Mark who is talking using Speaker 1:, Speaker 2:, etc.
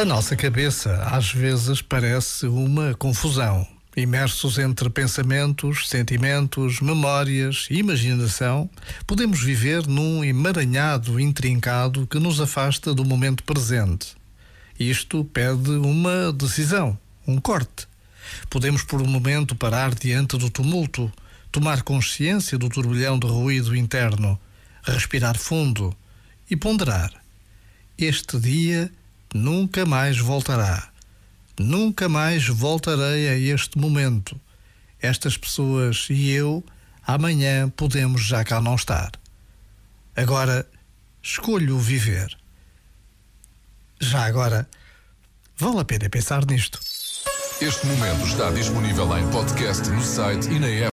Speaker 1: A nossa cabeça às vezes parece uma confusão. Imersos entre pensamentos, sentimentos, memórias e imaginação, podemos viver num emaranhado intrincado que nos afasta do momento presente. Isto pede uma decisão, um corte. Podemos por um momento parar diante do tumulto, tomar consciência do turbilhão de ruído interno, respirar fundo e ponderar. Este dia nunca mais voltará. Nunca mais voltarei a este momento. Estas pessoas e eu, amanhã podemos já cá não estar. Agora, escolho viver. Já agora, vale a pena pensar nisto.
Speaker 2: Este momento está disponível em podcast no site e na app.